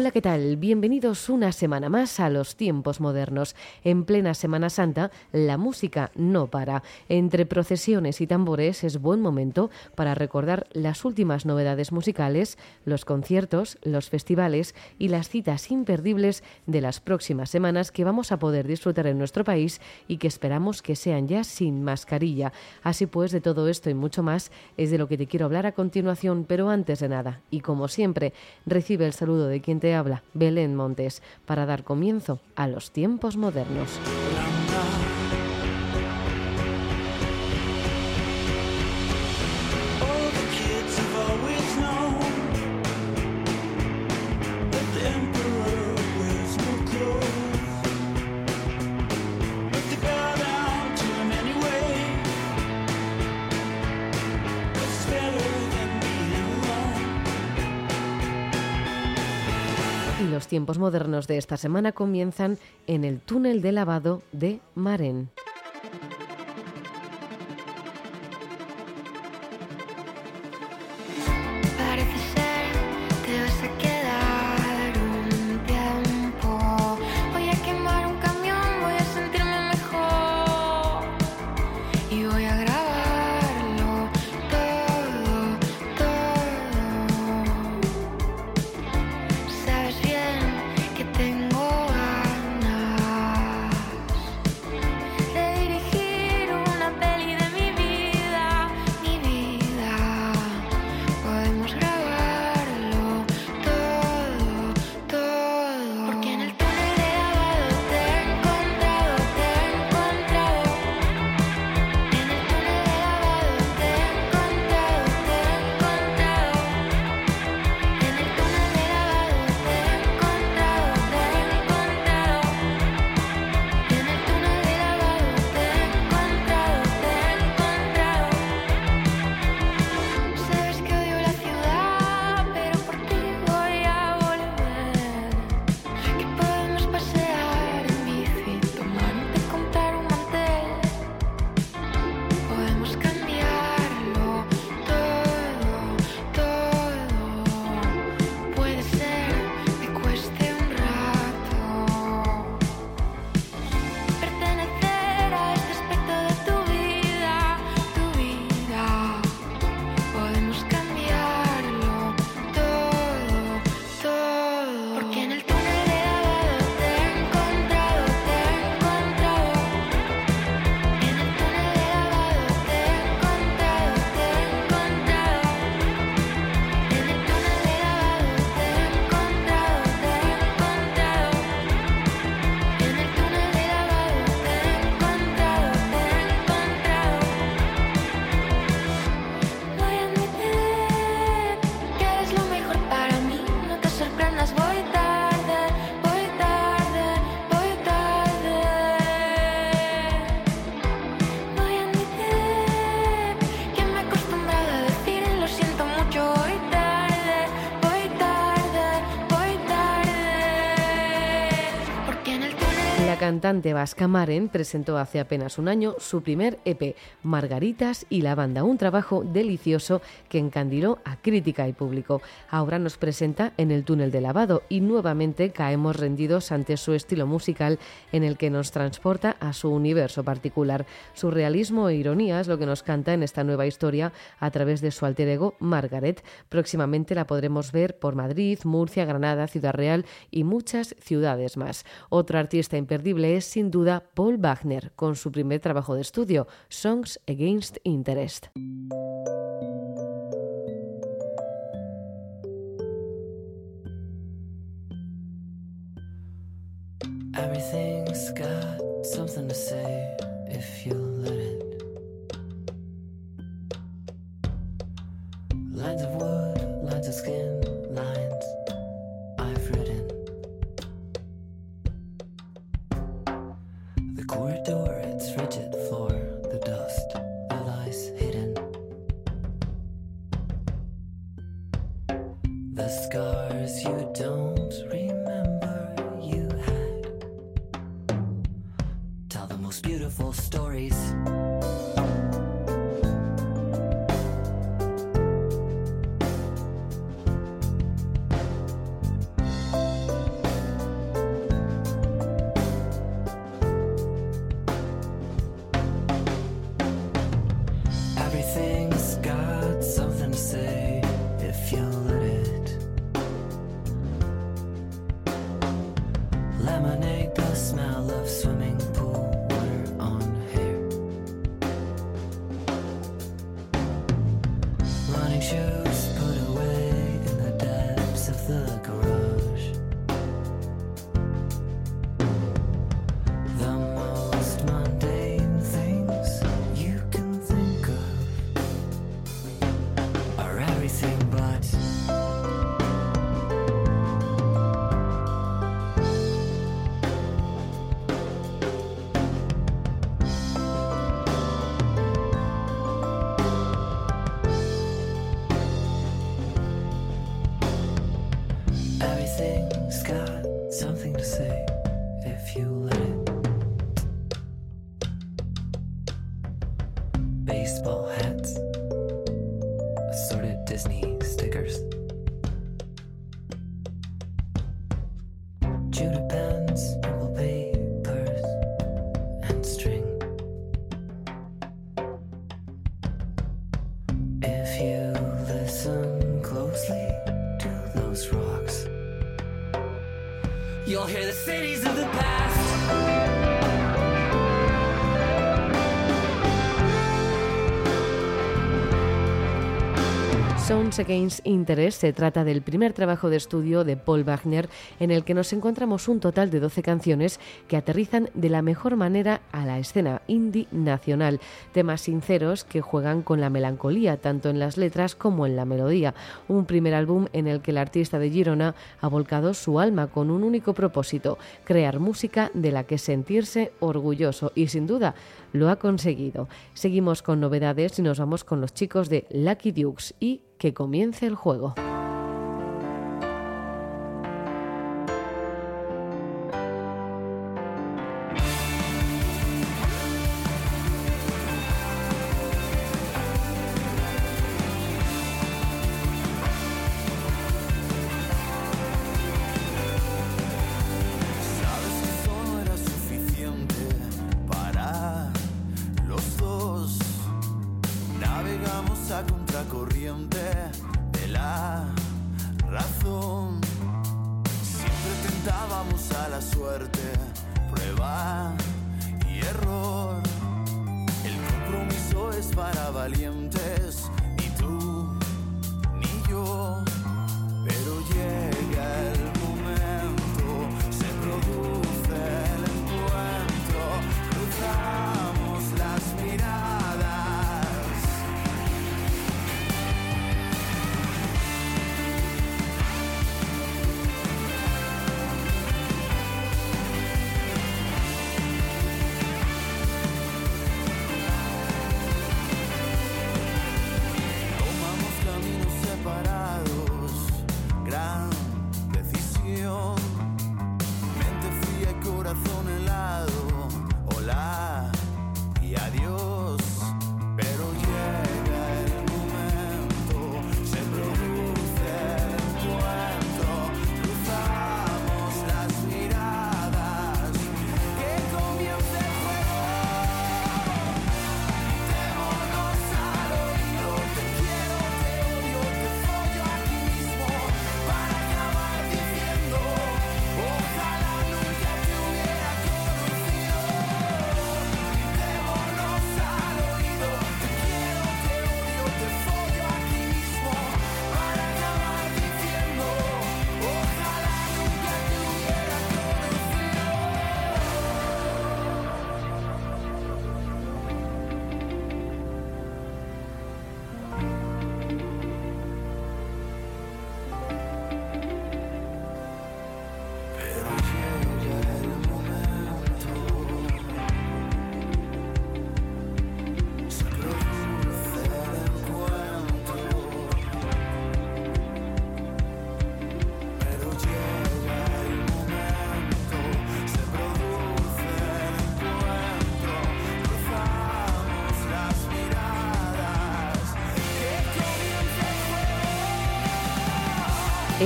Hola, ¿qué tal? Bienvenidos una semana más a los tiempos modernos. En plena Semana Santa, la música no para. Entre procesiones y tambores es buen momento para recordar las últimas novedades musicales, los conciertos, los festivales y las citas imperdibles de las próximas semanas que vamos a poder disfrutar en nuestro país y que esperamos que sean ya sin mascarilla. Así pues, de todo esto y mucho más es de lo que te quiero hablar a continuación, pero antes de nada, y como siempre, recibe el saludo de quien te habla, Belén Montes, para dar comienzo a los tiempos modernos. Tiempos modernos de esta semana comienzan en el túnel de lavado de Maren. Cantante vasca Maren presentó hace apenas un año su primer EP, Margaritas y la banda, un trabajo delicioso que encandiló a crítica y público. Ahora nos presenta en el túnel de lavado y nuevamente caemos rendidos ante su estilo musical en el que nos transporta a su universo particular. Su realismo e ironía es lo que nos canta en esta nueva historia a través de su alter ego Margaret. Próximamente la podremos ver por Madrid, Murcia, Granada, Ciudad Real y muchas ciudades más. Otro artista imperdible es sin duda Paul Wagner, con su primer trabajo de estudio, Songs Against Interest. Everything's got something to say if you let it. Lines of wood, lines of skin, Baseball hats, assorted Disney stickers, Sounds Against Interest se trata del primer trabajo de estudio de Paul Wagner en el que nos encontramos un total de 12 canciones que aterrizan de la mejor manera a la escena indie nacional. Temas sinceros que juegan con la melancolía tanto en las letras como en la melodía. Un primer álbum en el que el artista de Girona ha volcado su alma con un único propósito, crear música de la que sentirse orgulloso y sin duda lo ha conseguido. Seguimos con novedades y nos vamos con los chicos de Lucky Dukes y que comience el juego.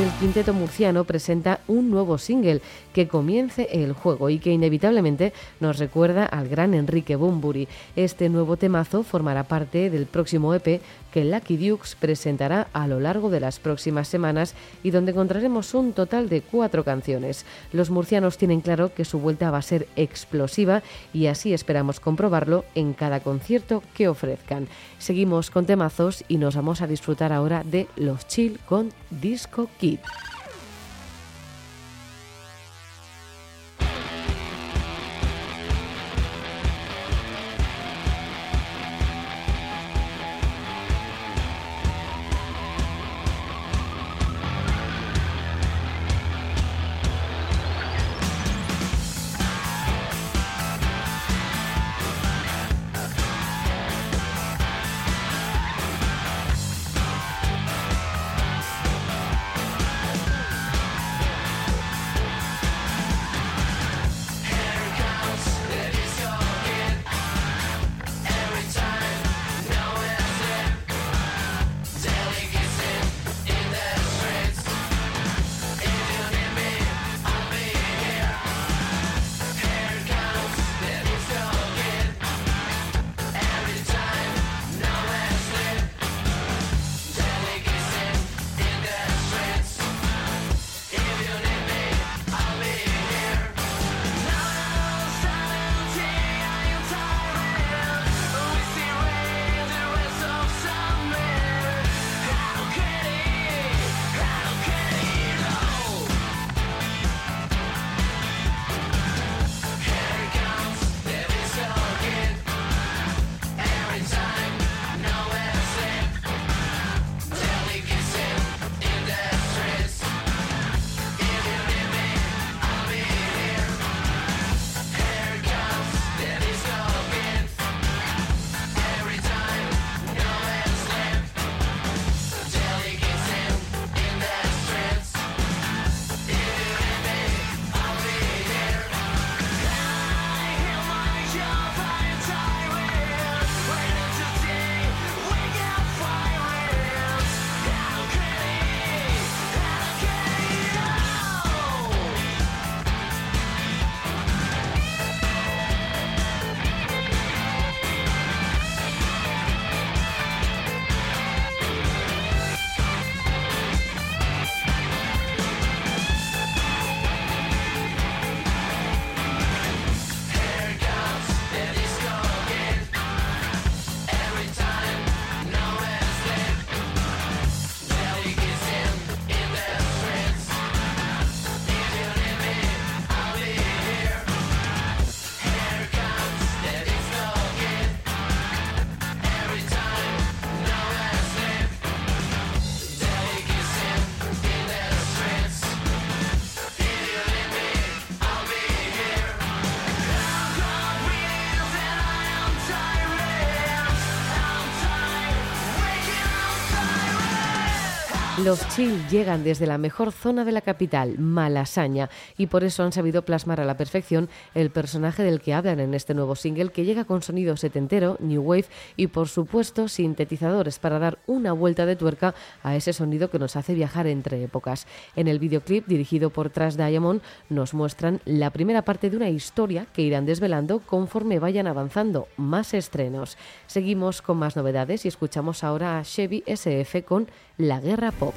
El quinteto murciano presenta un nuevo single que comience el juego y que inevitablemente nos recuerda al gran Enrique Bumburi. Este nuevo temazo formará parte del próximo EP que Lucky Dukes presentará a lo largo de las próximas semanas y donde encontraremos un total de cuatro canciones. Los murcianos tienen claro que su vuelta va a ser explosiva y así esperamos comprobarlo en cada concierto que ofrezcan. Seguimos con temazos y nos vamos a disfrutar ahora de Los Chill con Disco Kid. Los chill llegan desde la mejor zona de la capital, Malasaña, y por eso han sabido plasmar a la perfección el personaje del que hablan en este nuevo single que llega con sonido setentero, new wave y por supuesto sintetizadores para dar una vuelta de tuerca a ese sonido que nos hace viajar entre épocas. En el videoclip dirigido por Trash Diamond nos muestran la primera parte de una historia que irán desvelando conforme vayan avanzando más estrenos. Seguimos con más novedades y escuchamos ahora a Chevy SF con La Guerra Pop.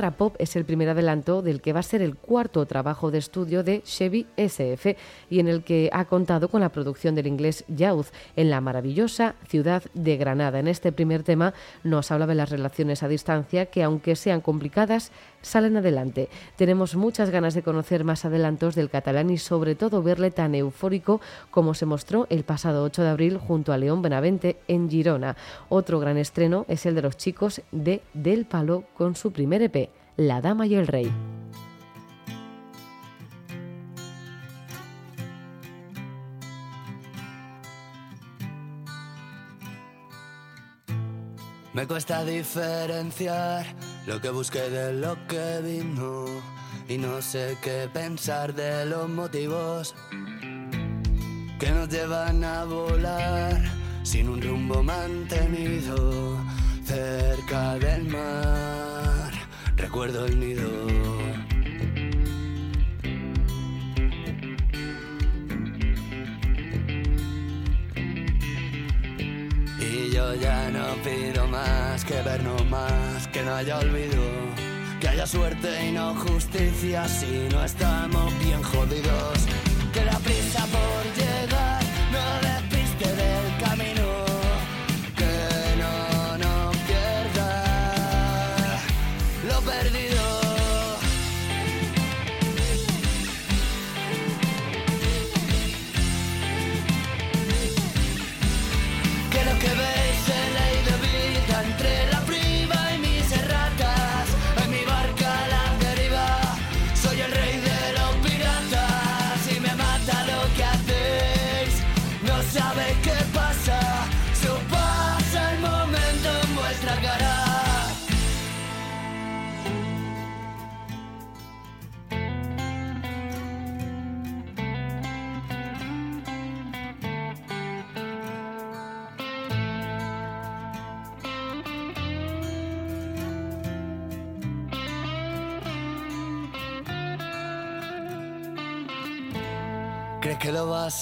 Guerra Pop es el primer adelanto del que va a ser el cuarto trabajo de estudio de Chevy SF y en el que ha contado con la producción del inglés Youth en la maravillosa ciudad de Granada. En este primer tema nos habla de las relaciones a distancia que, aunque sean complicadas, salen adelante. Tenemos muchas ganas de conocer más adelantos del catalán y sobre todo verle tan eufórico como se mostró el pasado 8 de abril junto a León Benavente en Girona. Otro gran estreno es el de los chicos de Del Palo con su primer EP, La Dama y el Rey. Me cuesta diferenciar lo que busqué de lo que vino y no sé qué pensar de los motivos que nos llevan a volar sin un rumbo mantenido cerca del mar. Recuerdo el nido. Y yo ya no pido más que vernos más, que no haya olvido, que haya suerte y no justicia si no estamos bien jodidos. Que la prisa por llegar no despiste del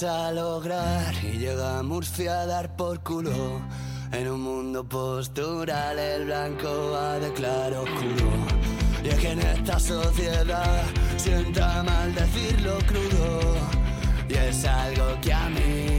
a lograr y llega a Murcia a dar por culo. En un mundo postural el blanco va de claro oscuro. Y es que en esta sociedad sienta mal decirlo crudo. Y es algo que a mí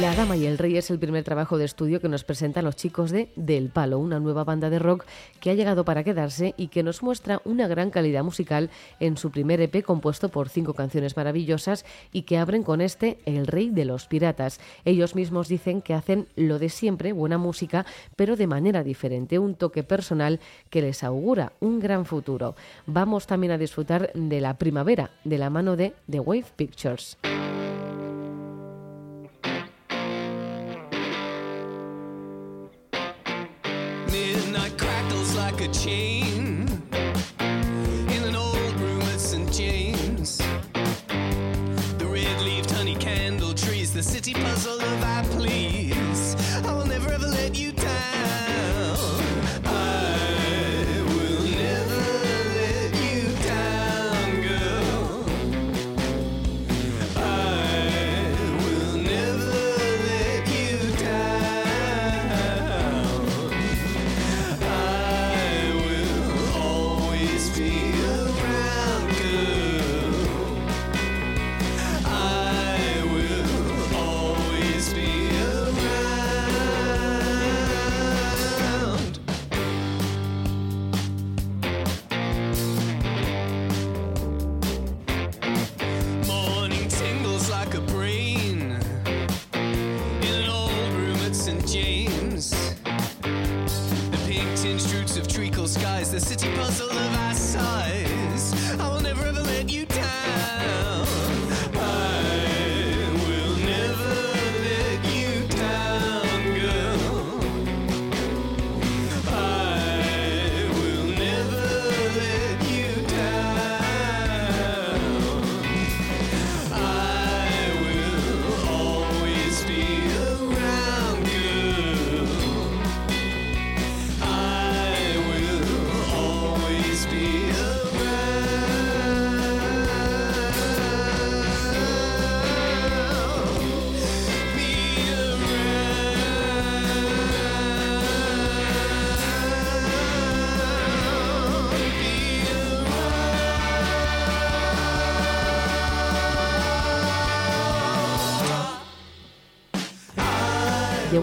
La Dama y el Rey es el primer trabajo de estudio que nos presentan los chicos de Del Palo, una nueva banda de rock que ha llegado para quedarse y que nos muestra una gran calidad musical en su primer EP compuesto por cinco canciones maravillosas y que abren con este El Rey de los Piratas. Ellos mismos dicen que hacen lo de siempre, buena música, pero de manera diferente, un toque personal que les augura un gran futuro. Vamos también a disfrutar de la primavera de la mano de The Wave Pictures. change.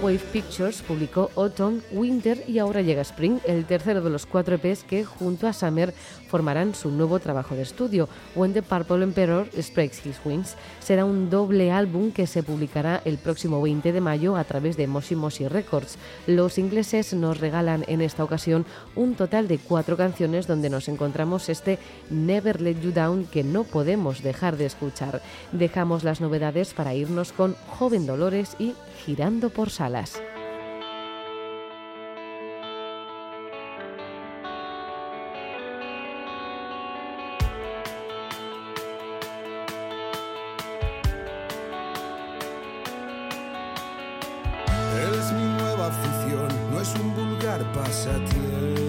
Wave Pictures publicó Autumn, Winter y ahora llega Spring, el tercero de los cuatro EPs que junto a Summer formarán su nuevo trabajo de estudio. When the Purple Emperor Spreads His Wings será un doble álbum que se publicará el próximo 20 de mayo a través de Moshi Moshi Records. Los ingleses nos regalan en esta ocasión un total de cuatro canciones donde nos encontramos este Never Let You Down que no podemos dejar de escuchar. Dejamos las novedades para irnos con Joven Dolores y Girando por Salas. Eres mi nueva afición, no es un vulgar pasatiempo.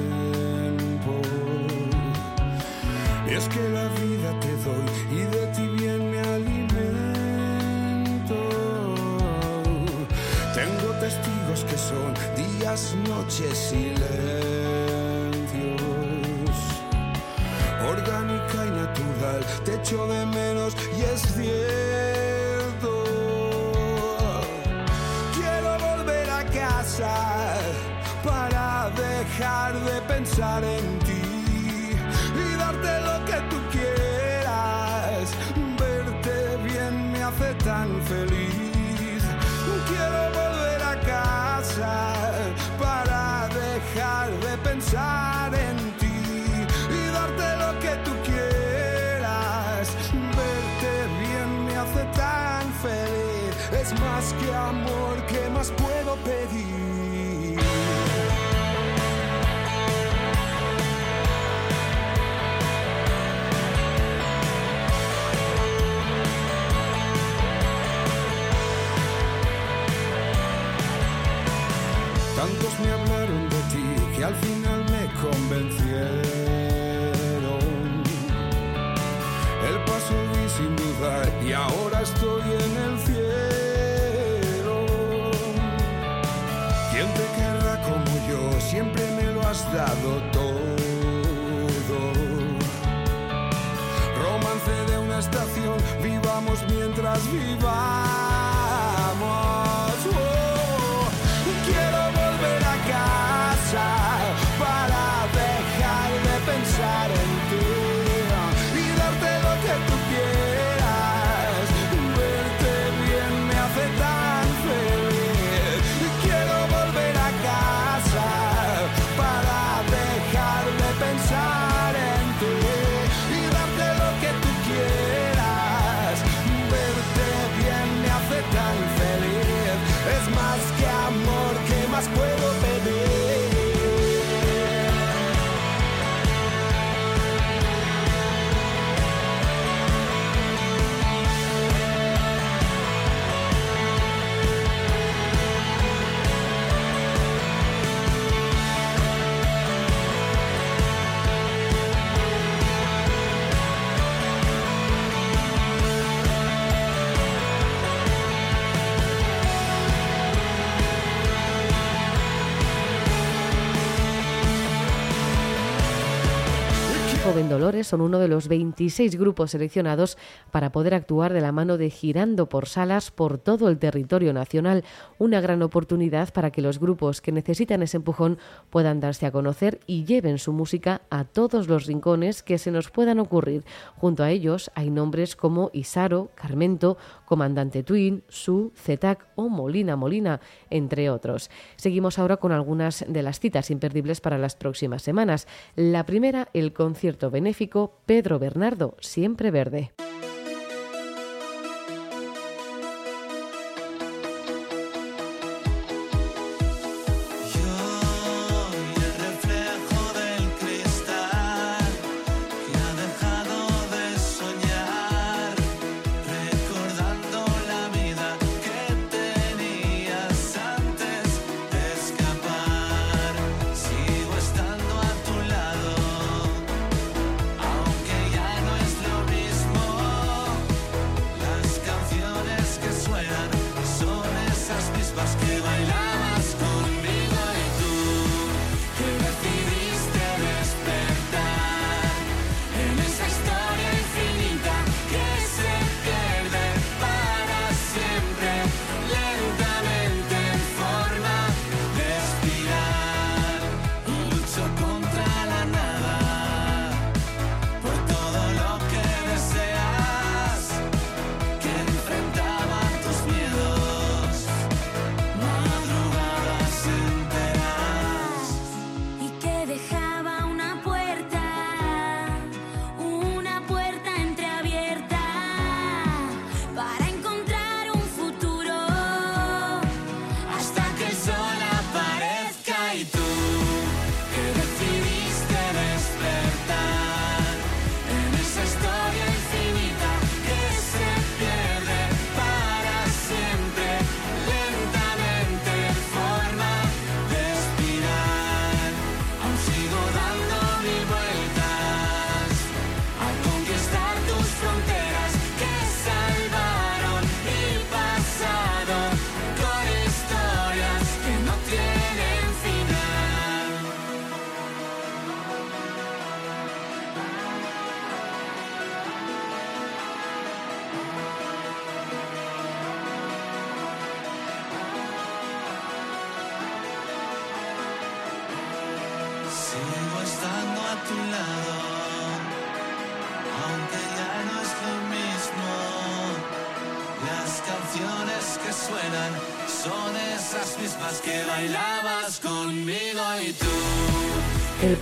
Son días, noches, silencios. Orgánica y natural, te echo de menos y es cierto. Quiero volver a casa para dejar de pensar en ti Tantos me hablaron de ti que al final me convencieron. 去吧 Dolores son uno de los 26 grupos seleccionados para poder actuar de la mano de Girando por Salas por todo el territorio nacional. Una gran oportunidad para que los grupos que necesitan ese empujón puedan darse a conocer y lleven su música a todos los rincones que se nos puedan ocurrir. Junto a ellos hay nombres como Isaro, Carmento, Comandante Twin, Su, Zetac o Molina Molina, entre otros. Seguimos ahora con algunas de las citas imperdibles para las próximas semanas. La primera, el concierto Pedro Bernardo, Siempre Verde.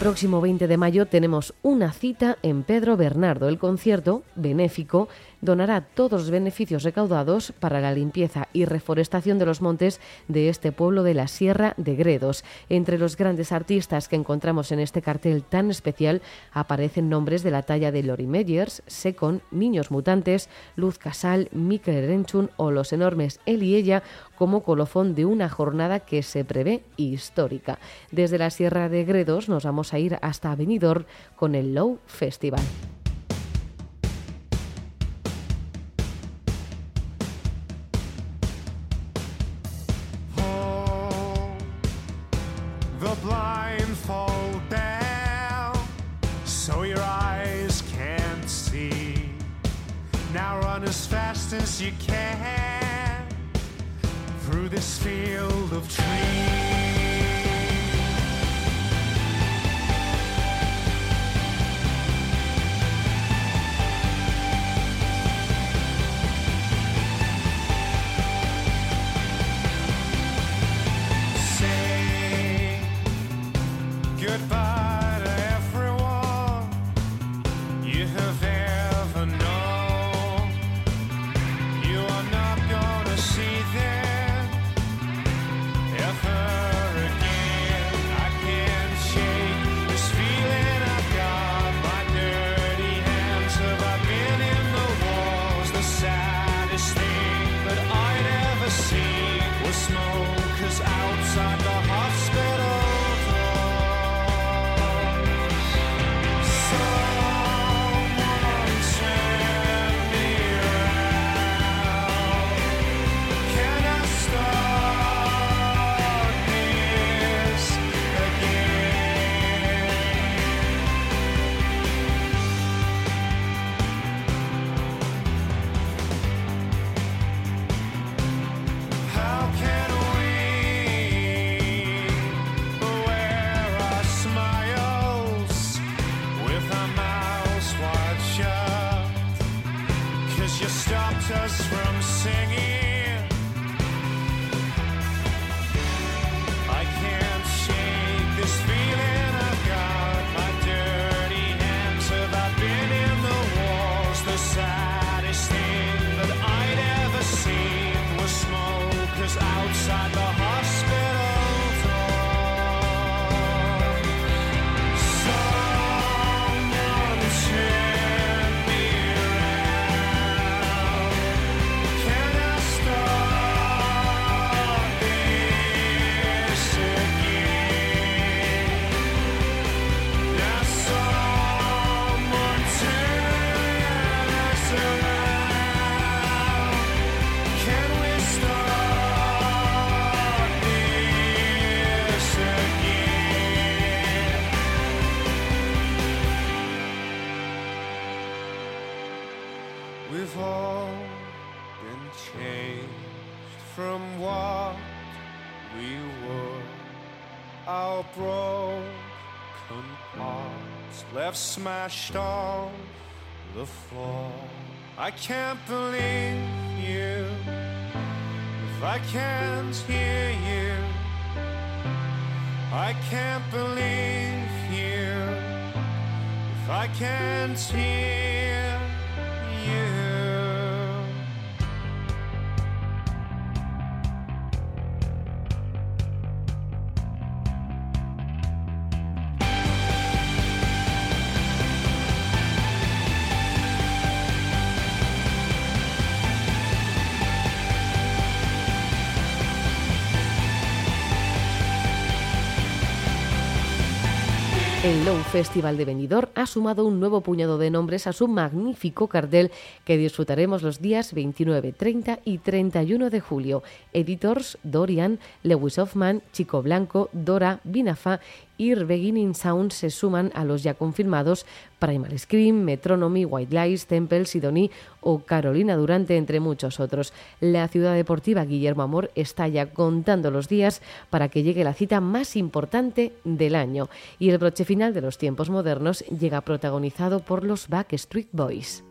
Próximo 20 de mayo tenemos una cita en Pedro Bernardo. El concierto benéfico donará todos los beneficios recaudados para la limpieza y reforestación de los montes de este pueblo de la Sierra de Gredos. Entre los grandes artistas que encontramos en este cartel tan especial aparecen nombres de la talla de Lori Meyers, Secon, Niños Mutantes, Luz Casal, Mikel Renchun o los enormes Él y Ella como colofón de una jornada que se prevé histórica. Desde la Sierra de Gredos nos vamos a ir hasta Benidorm con el Low Festival. Smashed on the floor. I can't believe you if I can't hear you. I can't believe you if I can't hear El Low Festival de Benidorm ha sumado un nuevo puñado de nombres a su magnífico cartel que disfrutaremos los días 29, 30 y 31 de julio. Editors Dorian, Lewis Hoffman, Chico Blanco, Dora, Binafa y Beginning Sound se suman a los ya confirmados Primal Scream, Metronomy, White Lies, Temple, Sidoní o Carolina Durante, entre muchos otros. La ciudad deportiva Guillermo Amor está ya contando los días para que llegue la cita más importante del año. Y el broche final de los tiempos modernos llega protagonizado por los Backstreet Boys.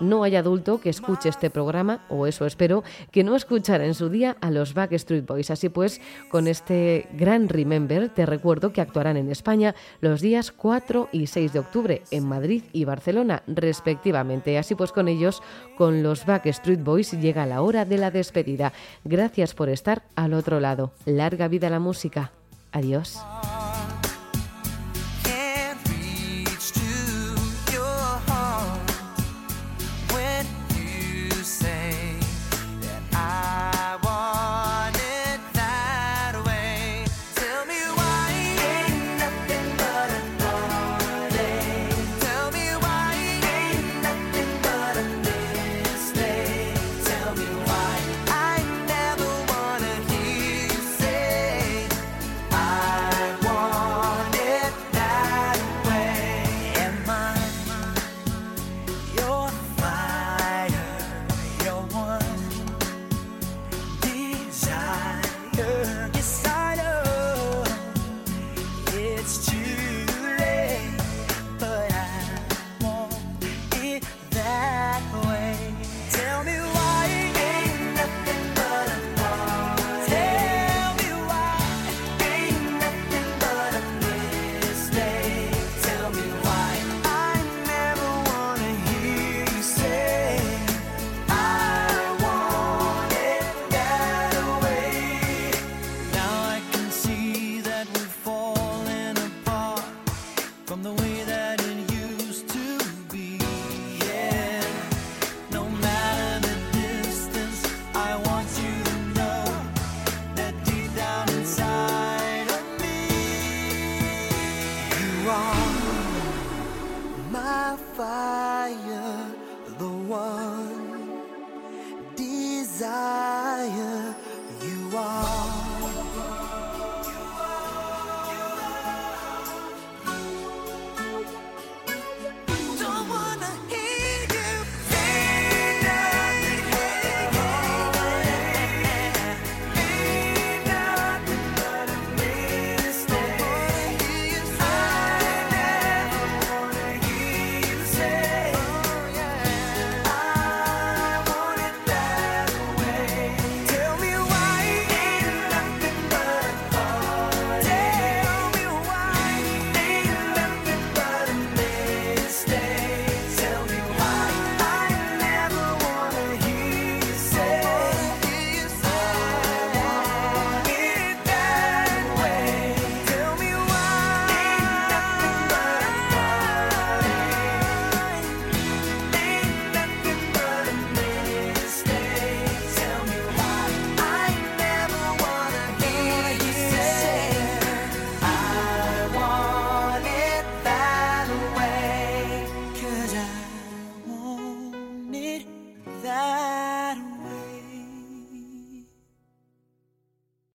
No hay adulto que escuche este programa, o eso espero, que no escuchara en su día a los Backstreet Boys. Así pues, con este gran Remember, te recuerdo que actuarán en España los días 4 y 6 de octubre en Madrid y Barcelona, respectivamente. Así pues, con ellos, con los Backstreet Boys, llega la hora de la despedida. Gracias por estar al otro lado. Larga vida la música. Adiós.